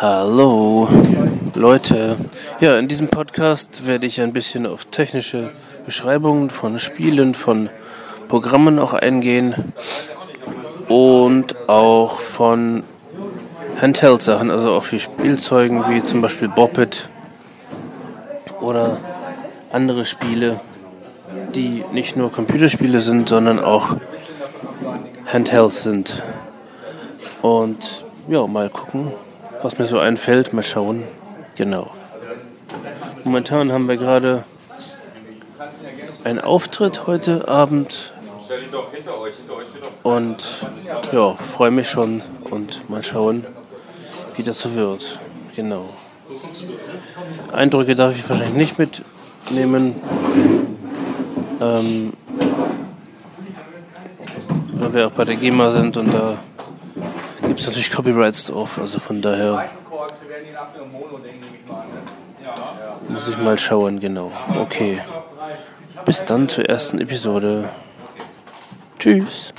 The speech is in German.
Hallo Leute. Ja, in diesem Podcast werde ich ein bisschen auf technische Beschreibungen von Spielen, von Programmen auch eingehen und auch von Handheld-Sachen, also auch für Spielzeugen wie zum Beispiel Boppet oder andere Spiele, die nicht nur Computerspiele sind, sondern auch Handhelds sind. Und ja, mal gucken, was mir so einfällt. Mal schauen. Genau. Momentan haben wir gerade einen Auftritt heute Abend. Und ja, freue mich schon und mal schauen, wie das so wird. Genau. Eindrücke darf ich wahrscheinlich nicht mitnehmen. Ähm, weil wir auch bei der GEMA sind und da gibt es natürlich Copyrights drauf, also von daher muss ich mal schauen, genau. Okay. Bis dann zur ersten Episode. Tschüss.